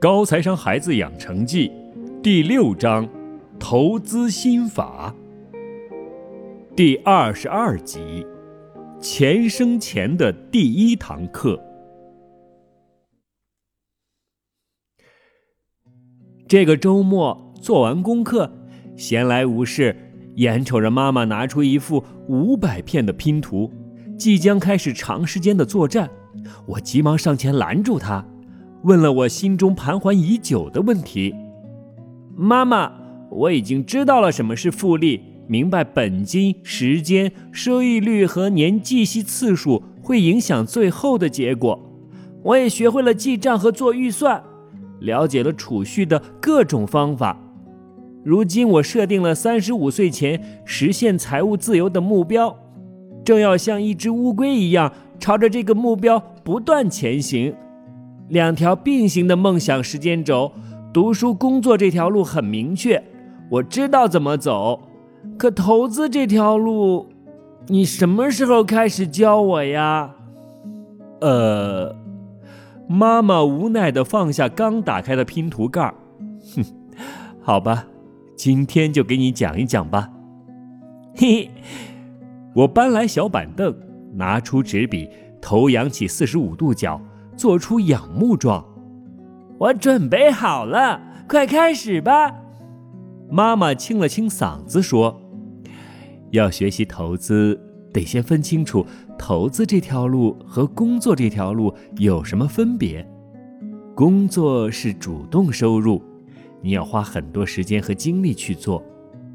高财商孩子养成记第六章：投资心法。第二十二集：钱生钱的第一堂课。这个周末做完功课，闲来无事，眼瞅着妈妈拿出一副五百片的拼图，即将开始长时间的作战，我急忙上前拦住她。问了我心中盘桓已久的问题：“妈妈，我已经知道了什么是复利，明白本金、时间、收益率和年计息次数会影响最后的结果。我也学会了记账和做预算，了解了储蓄的各种方法。如今我设定了三十五岁前实现财务自由的目标，正要像一只乌龟一样朝着这个目标不断前行。”两条并行的梦想时间轴，读书工作这条路很明确，我知道怎么走。可投资这条路，你什么时候开始教我呀？呃，妈妈无奈地放下刚打开的拼图盖儿，哼，好吧，今天就给你讲一讲吧。嘿嘿，我搬来小板凳，拿出纸笔，头扬起四十五度角。做出仰慕状，我准备好了，快开始吧。妈妈清了清嗓子说：“要学习投资，得先分清楚投资这条路和工作这条路有什么分别。工作是主动收入，你要花很多时间和精力去做，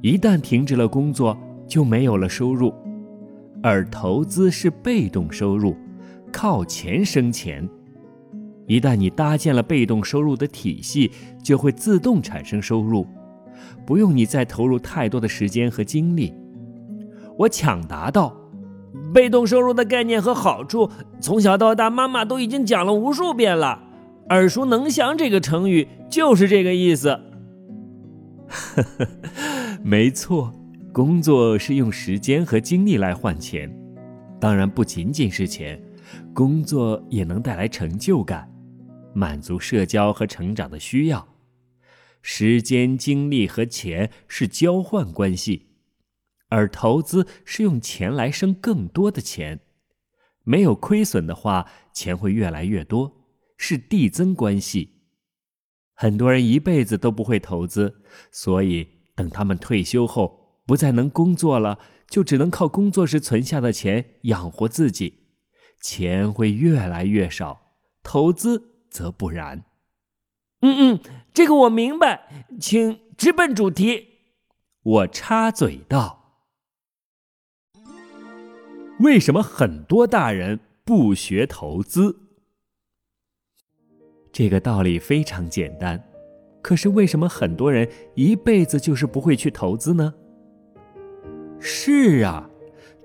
一旦停止了工作，就没有了收入；而投资是被动收入，靠钱生钱。”一旦你搭建了被动收入的体系，就会自动产生收入，不用你再投入太多的时间和精力。我抢答道：“被动收入的概念和好处，从小到大妈妈都已经讲了无数遍了，耳熟能详。这个成语就是这个意思。”呵呵，没错，工作是用时间和精力来换钱，当然不仅仅是钱，工作也能带来成就感。满足社交和成长的需要，时间、精力和钱是交换关系，而投资是用钱来生更多的钱。没有亏损的话，钱会越来越多，是递增关系。很多人一辈子都不会投资，所以等他们退休后不再能工作了，就只能靠工作时存下的钱养活自己，钱会越来越少。投资。则不然。嗯嗯，这个我明白，请直奔主题。我插嘴道：“为什么很多大人不学投资？这个道理非常简单，可是为什么很多人一辈子就是不会去投资呢？是啊，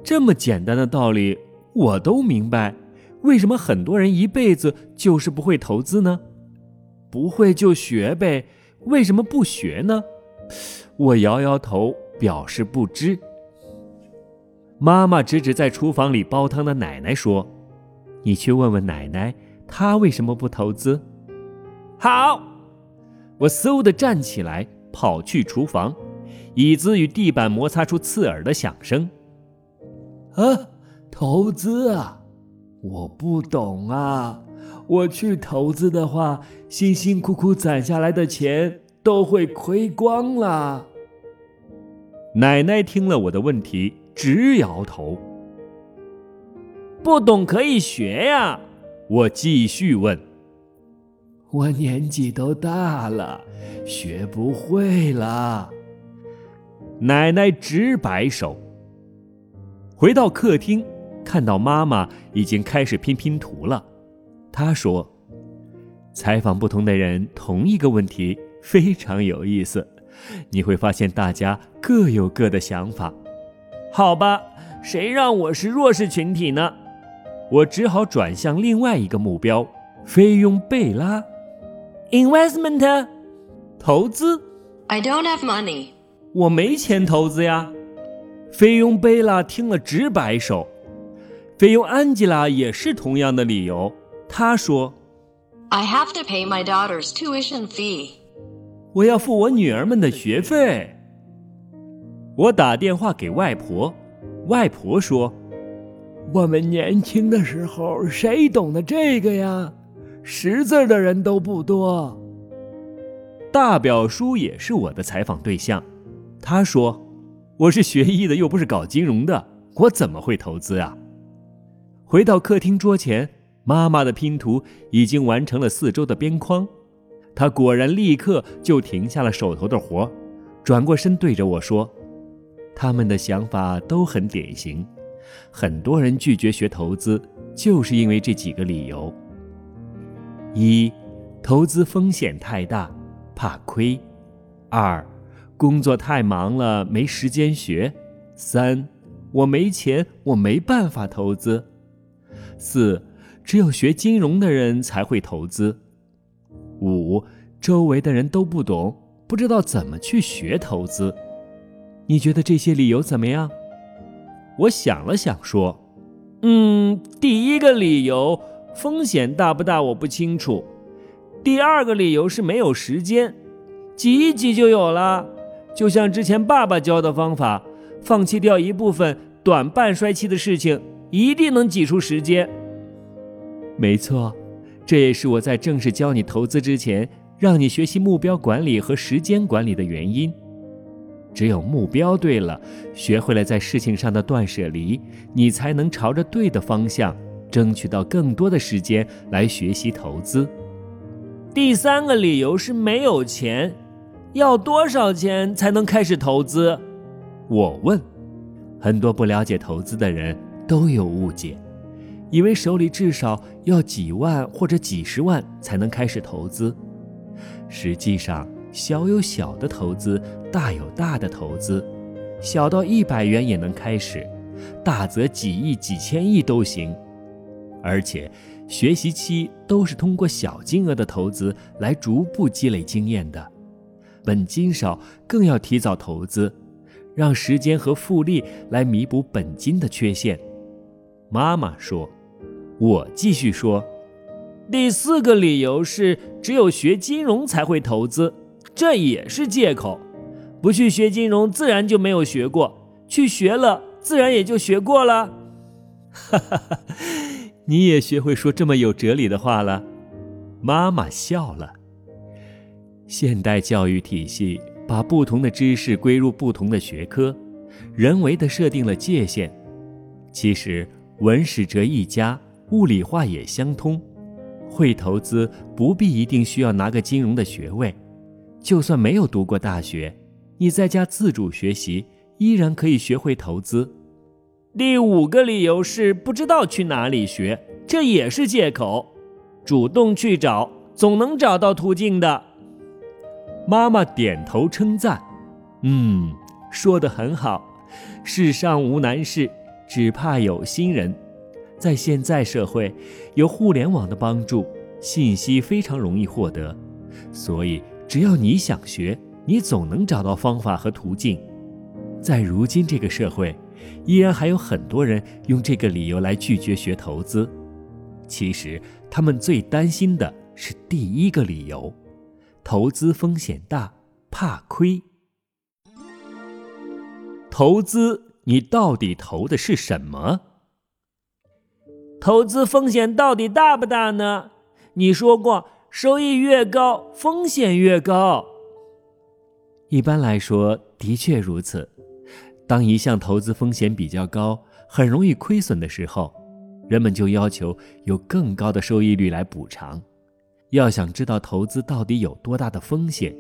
这么简单的道理我都明白。”为什么很多人一辈子就是不会投资呢？不会就学呗，为什么不学呢？我摇摇头，表示不知。妈妈指指在厨房里煲汤的奶奶说：“你去问问奶奶，她为什么不投资？”好，我嗖的站起来，跑去厨房，椅子与地板摩擦出刺耳的响声。啊，投资啊！我不懂啊！我去投资的话，辛辛苦苦攒下来的钱都会亏光了。奶奶听了我的问题，直摇头。不懂可以学呀！我继续问。我年纪都大了，学不会了。奶奶直摆手。回到客厅。看到妈妈已经开始拼拼图了，她说：“采访不同的人，同一个问题非常有意思，你会发现大家各有各的想法。”好吧，谁让我是弱势群体呢？我只好转向另外一个目标——菲佣贝拉。Investment，投资。I don't have money。我没钱投资呀。菲佣贝拉听了直摆手。菲佣安吉拉也是同样的理由。她说：“ I have to pay my daughter's tuition fee. 我要付我女儿们的学费。我打电话给外婆，外婆说：“我们年轻的时候，谁懂得这个呀？识字的人都不多。”大表叔也是我的采访对象，他说：“我是学医的，又不是搞金融的，我怎么会投资啊？”回到客厅桌前，妈妈的拼图已经完成了四周的边框，她果然立刻就停下了手头的活，转过身对着我说：“他们的想法都很典型，很多人拒绝学投资，就是因为这几个理由：一，投资风险太大。”怕亏，二，工作太忙了没时间学；三，我没钱，我没办法投资；四，只有学金融的人才会投资；五，周围的人都不懂，不知道怎么去学投资。你觉得这些理由怎么样？我想了想说：“嗯，第一个理由，风险大不大？我不清楚。”第二个理由是没有时间，挤一挤就有了。就像之前爸爸教的方法，放弃掉一部分短半衰期的事情，一定能挤出时间。没错，这也是我在正式教你投资之前，让你学习目标管理和时间管理的原因。只有目标对了，学会了在事情上的断舍离，你才能朝着对的方向，争取到更多的时间来学习投资。第三个理由是没有钱，要多少钱才能开始投资？我问。很多不了解投资的人都有误解，以为手里至少要几万或者几十万才能开始投资。实际上，小有小的投资，大有大的投资，小到一百元也能开始，大则几亿、几千亿都行，而且。学习期都是通过小金额的投资来逐步积累经验的，本金少更要提早投资，让时间和复利来弥补本金的缺陷。妈妈说：“我继续说，第四个理由是只有学金融才会投资，这也是借口。不去学金融，自然就没有学过；去学了，自然也就学过了。”哈哈哈。你也学会说这么有哲理的话了，妈妈笑了。现代教育体系把不同的知识归入不同的学科，人为的设定了界限。其实文史哲一家，物理化也相通。会投资不必一定需要拿个金融的学位，就算没有读过大学，你在家自主学习，依然可以学会投资。第五个理由是不知道去哪里学，这也是借口。主动去找，总能找到途径的。妈妈点头称赞：“嗯，说得很好。世上无难事，只怕有心人。在现在社会，有互联网的帮助，信息非常容易获得，所以只要你想学，你总能找到方法和途径。在如今这个社会。”依然还有很多人用这个理由来拒绝学投资，其实他们最担心的是第一个理由：投资风险大，怕亏。投资，你到底投的是什么？投资风险到底大不大呢？你说过，收益越高，风险越高。一般来说，的确如此。当一项投资风险比较高，很容易亏损的时候，人们就要求有更高的收益率来补偿。要想知道投资到底有多大的风险，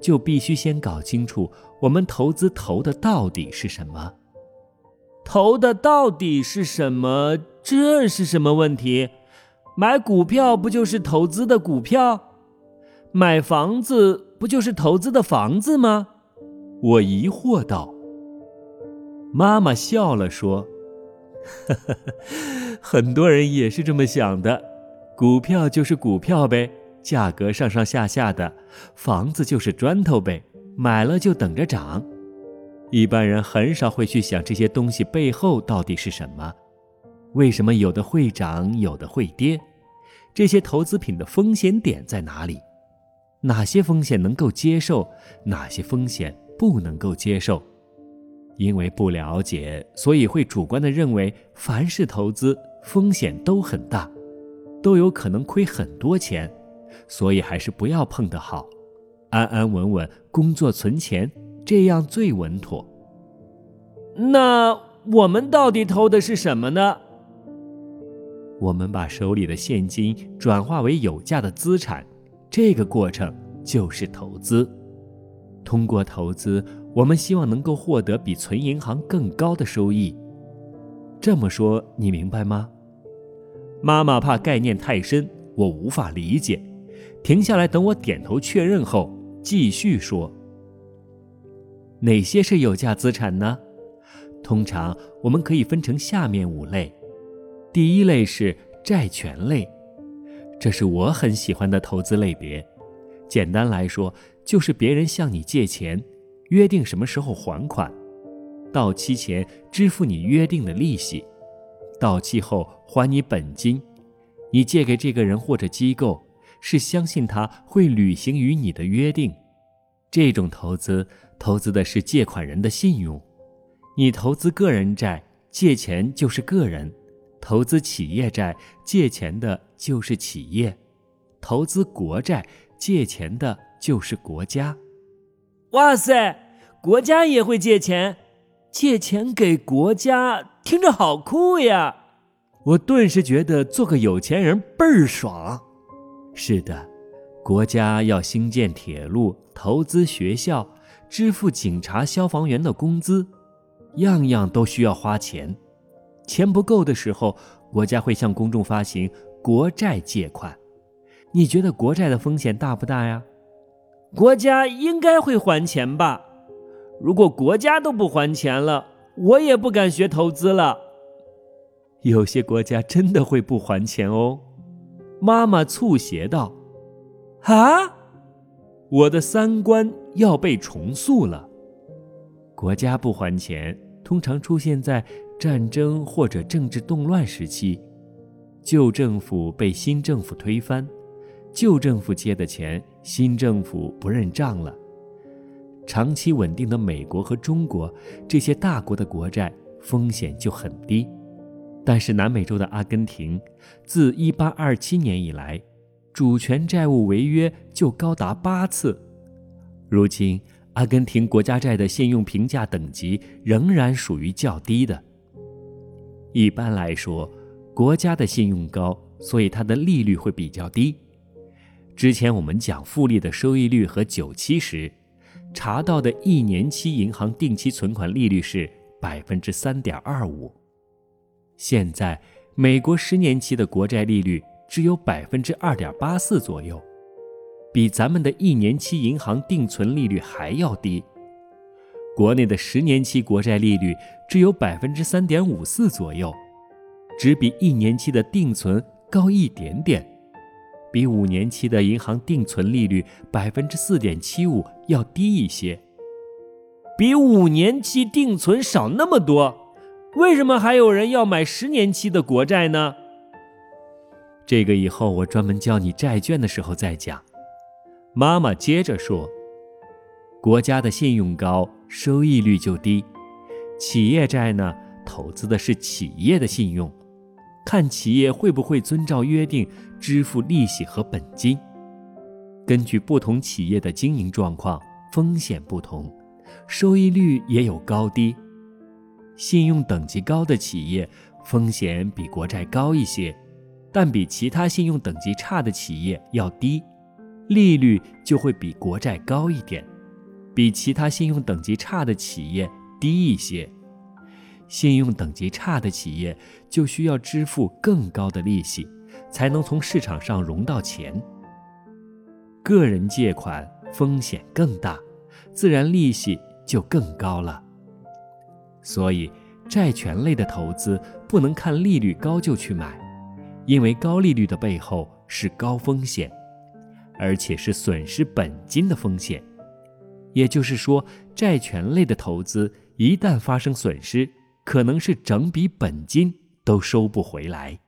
就必须先搞清楚我们投资投的到底是什么。投的到底是什么？这是什么问题？买股票不就是投资的股票？买房子不就是投资的房子吗？我疑惑道。妈妈笑了，说：“ 很多人也是这么想的，股票就是股票呗，价格上上下下的；房子就是砖头呗，买了就等着涨。一般人很少会去想这些东西背后到底是什么，为什么有的会涨，有的会跌？这些投资品的风险点在哪里？哪些风险能够接受，哪些风险不能够接受？因为不了解，所以会主观的认为凡是投资风险都很大，都有可能亏很多钱，所以还是不要碰的好，安安稳稳工作存钱，这样最稳妥。那我们到底偷的是什么呢？我们把手里的现金转化为有价的资产，这个过程就是投资。通过投资，我们希望能够获得比存银行更高的收益。这么说你明白吗？妈妈怕概念太深，我无法理解，停下来等我点头确认后，继续说：哪些是有价资产呢？通常我们可以分成下面五类。第一类是债权类，这是我很喜欢的投资类别。简单来说，就是别人向你借钱，约定什么时候还款，到期前支付你约定的利息，到期后还你本金。你借给这个人或者机构，是相信他会履行与你的约定。这种投资，投资的是借款人的信用。你投资个人债，借钱就是个人；投资企业债，借钱的就是企业；投资国债，借钱的就是国家。哇塞，国家也会借钱，借钱给国家，听着好酷呀！我顿时觉得做个有钱人倍儿爽。是的，国家要兴建铁路，投资学校，支付警察、消防员的工资。样样都需要花钱，钱不够的时候，国家会向公众发行国债借款。你觉得国债的风险大不大呀？国家应该会还钱吧？如果国家都不还钱了，我也不敢学投资了。有些国家真的会不还钱哦。妈妈促狭道：“啊，我的三观要被重塑了。国家不还钱。”通常出现在战争或者政治动乱时期，旧政府被新政府推翻，旧政府借的钱，新政府不认账了。长期稳定的美国和中国这些大国的国债风险就很低，但是南美洲的阿根廷，自1827年以来，主权债务违约就高达八次，如今。阿根廷国家债的信用评价等级仍然属于较低的。一般来说，国家的信用高，所以它的利率会比较低。之前我们讲复利的收益率和久期时，查到的一年期银行定期存款利率是百分之三点二五。现在，美国十年期的国债利率只有百分之二点八四左右。比咱们的一年期银行定存利率还要低，国内的十年期国债利率只有百分之三点五四左右，只比一年期的定存高一点点，比五年期的银行定存利率百分之四点七五要低一些，比五年期定存少那么多，为什么还有人要买十年期的国债呢？这个以后我专门教你债券的时候再讲。妈妈接着说：“国家的信用高，收益率就低；企业债呢，投资的是企业的信用，看企业会不会遵照约定支付利息和本金。根据不同企业的经营状况，风险不同，收益率也有高低。信用等级高的企业风险比国债高一些，但比其他信用等级差的企业要低。”利率就会比国债高一点，比其他信用等级差的企业低一些。信用等级差的企业就需要支付更高的利息，才能从市场上融到钱。个人借款风险更大，自然利息就更高了。所以，债权类的投资不能看利率高就去买，因为高利率的背后是高风险。而且是损失本金的风险，也就是说，债权类的投资一旦发生损失，可能是整笔本金都收不回来。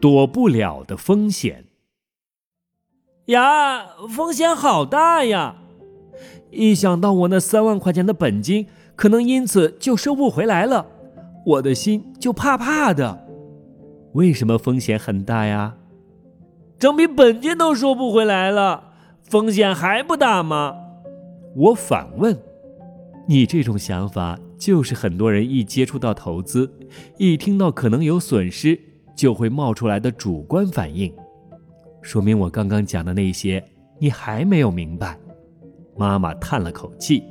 躲不了的风险。呀，风险好大呀！一想到我那三万块钱的本金可能因此就收不回来了，我的心就怕怕的。为什么风险很大呀？整笔本金都收不回来了，风险还不大吗？我反问。你这种想法，就是很多人一接触到投资，一听到可能有损失，就会冒出来的主观反应。说明我刚刚讲的那些，你还没有明白。妈妈叹了口气。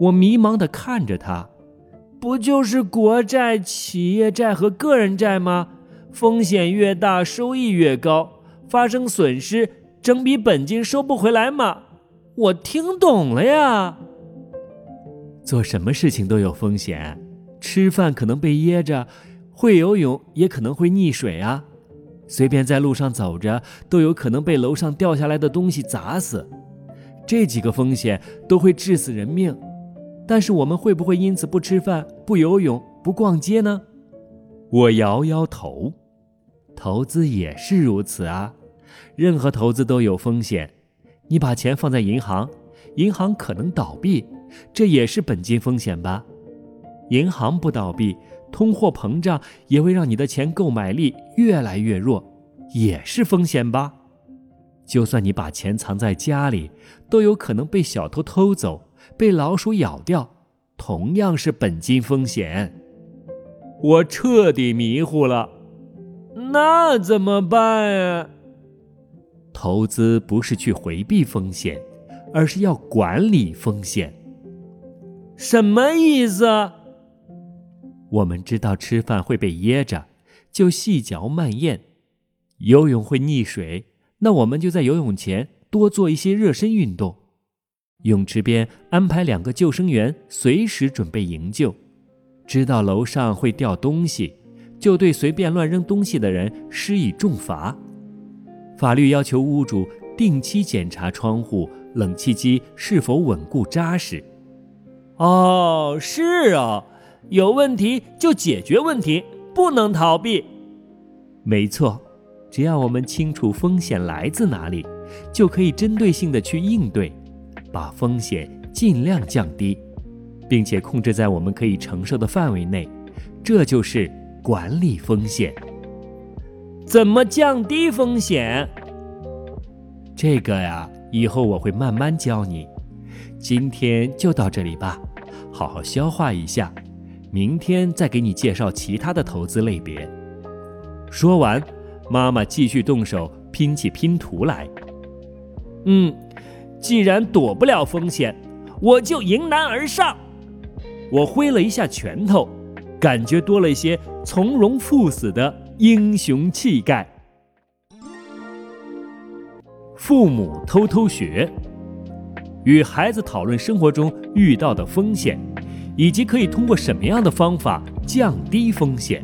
我迷茫地看着他，不就是国债、企业债和个人债吗？风险越大，收益越高，发生损失，整笔本金收不回来吗？我听懂了呀。做什么事情都有风险，吃饭可能被噎着，会游泳也可能会溺水啊。随便在路上走着，都有可能被楼上掉下来的东西砸死。这几个风险都会致死人命，但是我们会不会因此不吃饭、不游泳、不逛街呢？我摇摇头。投资也是如此啊，任何投资都有风险。你把钱放在银行，银行可能倒闭。这也是本金风险吧？银行不倒闭，通货膨胀也会让你的钱购买力越来越弱，也是风险吧？就算你把钱藏在家里，都有可能被小偷偷走，被老鼠咬掉，同样是本金风险。我彻底迷糊了，那怎么办啊？投资不是去回避风险，而是要管理风险。什么意思？我们知道吃饭会被噎着，就细嚼慢咽；游泳会溺水，那我们就在游泳前多做一些热身运动。泳池边安排两个救生员，随时准备营救。知道楼上会掉东西，就对随便乱扔东西的人施以重罚。法律要求屋主定期检查窗户、冷气机是否稳固扎实。哦，是啊，有问题就解决问题，不能逃避。没错，只要我们清楚风险来自哪里，就可以针对性的去应对，把风险尽量降低，并且控制在我们可以承受的范围内，这就是管理风险。怎么降低风险？这个呀，以后我会慢慢教你。今天就到这里吧，好好消化一下，明天再给你介绍其他的投资类别。说完，妈妈继续动手拼起拼图来。嗯，既然躲不了风险，我就迎难而上。我挥了一下拳头，感觉多了一些从容赴死的英雄气概。父母偷偷学。与孩子讨论生活中遇到的风险，以及可以通过什么样的方法降低风险。